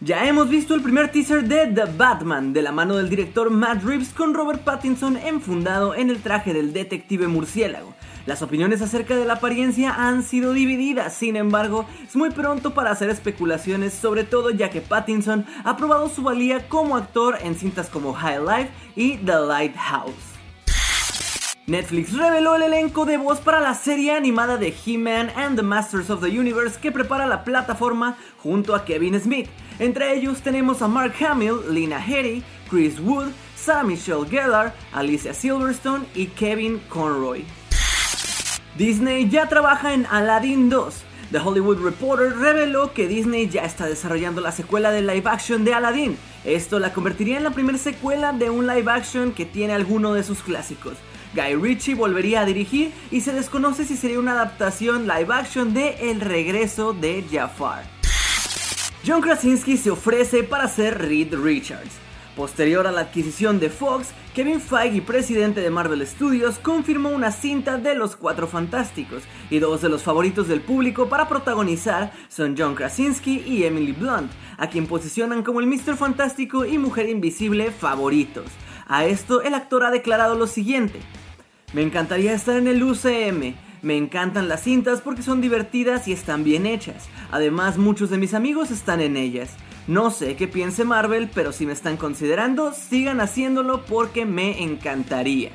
Ya hemos visto el primer teaser de The Batman de la mano del director Matt Reeves con Robert Pattinson enfundado en el traje del detective murciélago. Las opiniones acerca de la apariencia han sido divididas, sin embargo, es muy pronto para hacer especulaciones, sobre todo ya que Pattinson ha probado su valía como actor en cintas como High Life y The Lighthouse. Netflix reveló el elenco de voz para la serie animada de He-Man and the Masters of the Universe que prepara la plataforma junto a Kevin Smith. Entre ellos tenemos a Mark Hamill, Lina Headey, Chris Wood, Sarah Michelle Gellar, Alicia Silverstone y Kevin Conroy. Disney ya trabaja en Aladdin 2. The Hollywood Reporter reveló que Disney ya está desarrollando la secuela de live action de Aladdin. Esto la convertiría en la primera secuela de un live action que tiene alguno de sus clásicos. Guy Ritchie volvería a dirigir y se desconoce si sería una adaptación live action de El regreso de Jafar. John Krasinski se ofrece para ser Reed Richards. Posterior a la adquisición de Fox, Kevin Feige, presidente de Marvel Studios, confirmó una cinta de Los Cuatro Fantásticos, y dos de los favoritos del público para protagonizar son John Krasinski y Emily Blunt, a quien posicionan como el Mr. Fantástico y Mujer Invisible favoritos. A esto el actor ha declarado lo siguiente, me encantaría estar en el UCM, me encantan las cintas porque son divertidas y están bien hechas. Además, muchos de mis amigos están en ellas. No sé qué piense Marvel, pero si me están considerando, sigan haciéndolo porque me encantaría.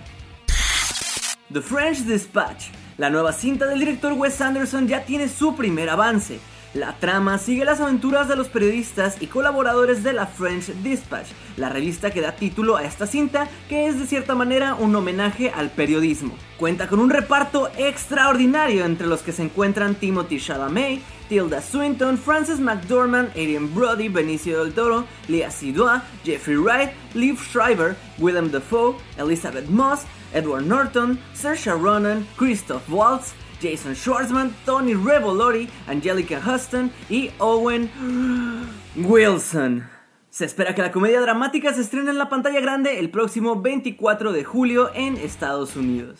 The French Dispatch. La nueva cinta del director Wes Anderson ya tiene su primer avance. La trama sigue las aventuras de los periodistas y colaboradores de la French Dispatch, la revista que da título a esta cinta, que es de cierta manera un homenaje al periodismo. Cuenta con un reparto extraordinario entre los que se encuentran Timothy Chalamet, Tilda Swinton, Frances McDormand, Adrian Brody, Benicio del Toro, Leah Seydoux, Jeffrey Wright, Liv Schreiber, Willem Dafoe, Elizabeth Moss, Edward Norton, Saoirse Ronan, Christoph Waltz, Jason Schwartzman, Tony Revolori, Angelica Huston y Owen Wilson. Se espera que la comedia dramática se estrene en la pantalla grande el próximo 24 de julio en Estados Unidos.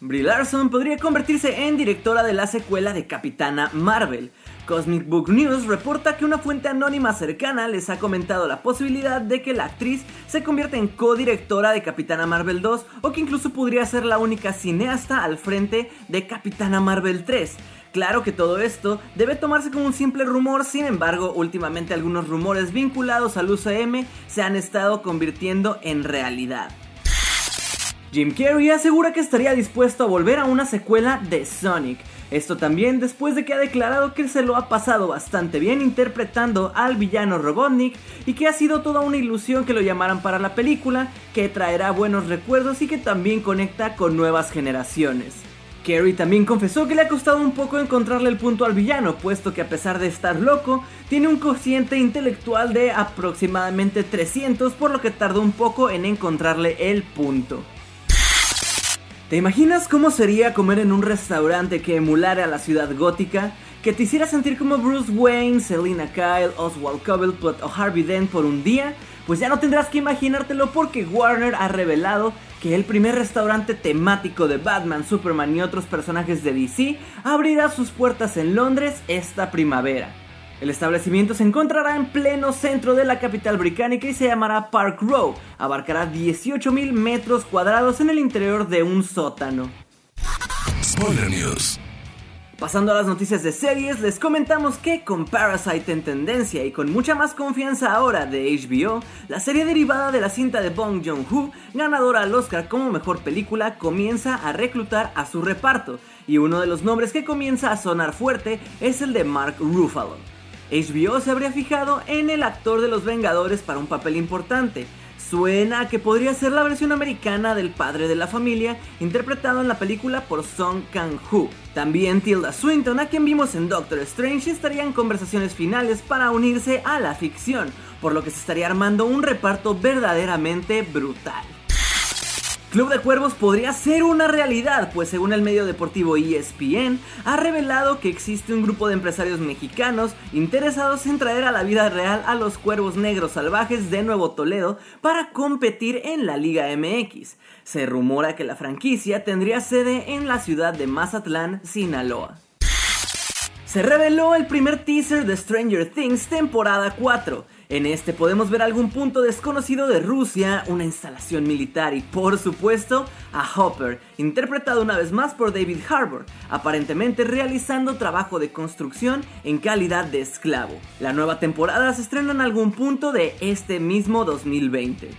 Brie Larson podría convertirse en directora de la secuela de Capitana Marvel. Cosmic Book News reporta que una fuente anónima cercana les ha comentado la posibilidad de que la actriz se convierta en co-directora de Capitana Marvel 2 o que incluso podría ser la única cineasta al frente de Capitana Marvel 3. Claro que todo esto debe tomarse como un simple rumor, sin embargo, últimamente algunos rumores vinculados al UCM se han estado convirtiendo en realidad. Jim Carrey asegura que estaría dispuesto a volver a una secuela de Sonic. Esto también después de que ha declarado que se lo ha pasado bastante bien interpretando al villano Robotnik y que ha sido toda una ilusión que lo llamaran para la película, que traerá buenos recuerdos y que también conecta con nuevas generaciones. Carey también confesó que le ha costado un poco encontrarle el punto al villano, puesto que a pesar de estar loco, tiene un cociente intelectual de aproximadamente 300, por lo que tardó un poco en encontrarle el punto. ¿Te imaginas cómo sería comer en un restaurante que emulara la ciudad gótica? Que te hiciera sentir como Bruce Wayne, Selina Kyle, Oswald Cobblepot o Harvey Dent por un día? Pues ya no tendrás que imaginártelo porque Warner ha revelado que el primer restaurante temático de Batman, Superman y otros personajes de DC abrirá sus puertas en Londres esta primavera. El establecimiento se encontrará en pleno centro de la capital británica y se llamará Park Row. Abarcará 18.000 metros cuadrados en el interior de un sótano. Spoiler News. Pasando a las noticias de series, les comentamos que con Parasite en tendencia y con mucha más confianza ahora de HBO, la serie derivada de la cinta de Bong Joon-ho, ganadora al Oscar como mejor película, comienza a reclutar a su reparto, y uno de los nombres que comienza a sonar fuerte es el de Mark Ruffalo. HBO se habría fijado en el actor de Los Vengadores para un papel importante. Suena que podría ser la versión americana del padre de la familia, interpretado en la película por Song Kang-ho. También Tilda Swinton, a quien vimos en Doctor Strange, estaría en conversaciones finales para unirse a la ficción, por lo que se estaría armando un reparto verdaderamente brutal. Club de Cuervos podría ser una realidad, pues según el medio deportivo ESPN, ha revelado que existe un grupo de empresarios mexicanos interesados en traer a la vida real a los cuervos negros salvajes de Nuevo Toledo para competir en la Liga MX. Se rumora que la franquicia tendría sede en la ciudad de Mazatlán, Sinaloa. Se reveló el primer teaser de Stranger Things temporada 4. En este podemos ver algún punto desconocido de Rusia, una instalación militar y por supuesto a Hopper, interpretado una vez más por David Harbour, aparentemente realizando trabajo de construcción en calidad de esclavo. La nueva temporada se estrena en algún punto de este mismo 2020.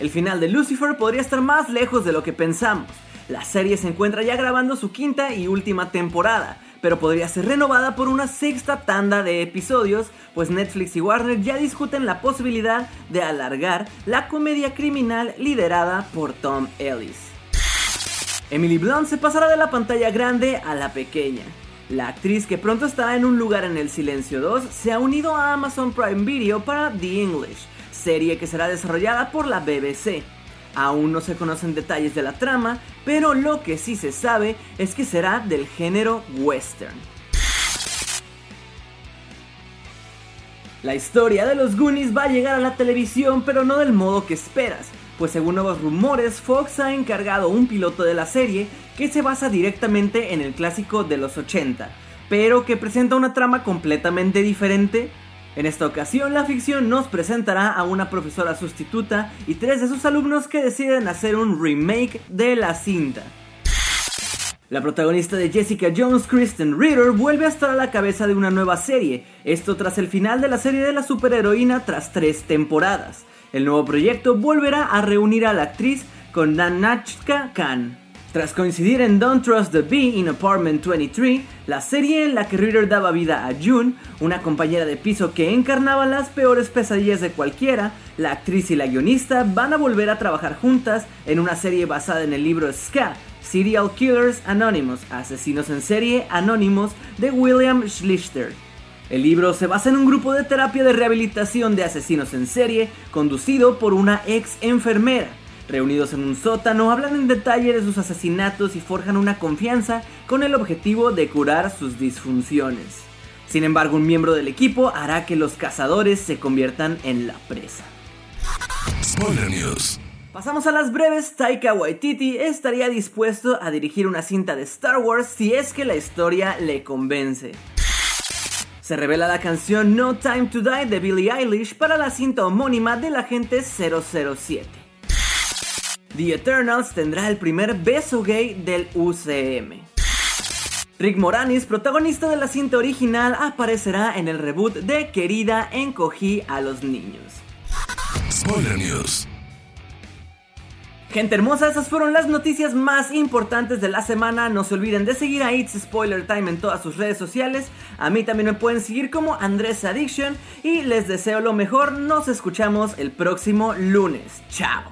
El final de Lucifer podría estar más lejos de lo que pensamos. La serie se encuentra ya grabando su quinta y última temporada, pero podría ser renovada por una sexta tanda de episodios, pues Netflix y Warner ya discuten la posibilidad de alargar la comedia criminal liderada por Tom Ellis. Emily Blunt se pasará de la pantalla grande a la pequeña. La actriz que pronto estará en un lugar en el Silencio 2 se ha unido a Amazon Prime Video para The English, serie que será desarrollada por la BBC. Aún no se conocen detalles de la trama, pero lo que sí se sabe es que será del género western. La historia de los Goonies va a llegar a la televisión, pero no del modo que esperas, pues según nuevos rumores, Fox ha encargado un piloto de la serie que se basa directamente en el clásico de los 80, pero que presenta una trama completamente diferente en esta ocasión, la ficción nos presentará a una profesora sustituta y tres de sus alumnos que deciden hacer un remake de la cinta. La protagonista de Jessica Jones, Kristen Ritter, vuelve a estar a la cabeza de una nueva serie, esto tras el final de la serie de la superheroína tras tres temporadas. El nuevo proyecto volverá a reunir a la actriz con Nanachka Khan. Tras coincidir en Don't Trust the Bee in Apartment 23, la serie en la que Ritter daba vida a June, una compañera de piso que encarnaba las peores pesadillas de cualquiera, la actriz y la guionista van a volver a trabajar juntas en una serie basada en el libro Ska, Serial Killers Anonymous, Asesinos en Serie Anónimos de William Schlichter. El libro se basa en un grupo de terapia de rehabilitación de asesinos en serie conducido por una ex enfermera Reunidos en un sótano, hablan en detalle de sus asesinatos y forjan una confianza con el objetivo de curar sus disfunciones. Sin embargo, un miembro del equipo hará que los cazadores se conviertan en la presa. Spoiler News. Pasamos a las breves. Taika Waititi estaría dispuesto a dirigir una cinta de Star Wars si es que la historia le convence. Se revela la canción No Time to Die de Billie Eilish para la cinta homónima del agente 007. The Eternals tendrá el primer beso gay del UCM. Rick Moranis, protagonista de la cinta original, aparecerá en el reboot de Querida encogí a los niños. Spoiler News. Gente hermosa, esas fueron las noticias más importantes de la semana. No se olviden de seguir a It's Spoiler Time en todas sus redes sociales. A mí también me pueden seguir como Andrés Addiction. Y les deseo lo mejor. Nos escuchamos el próximo lunes. Chao.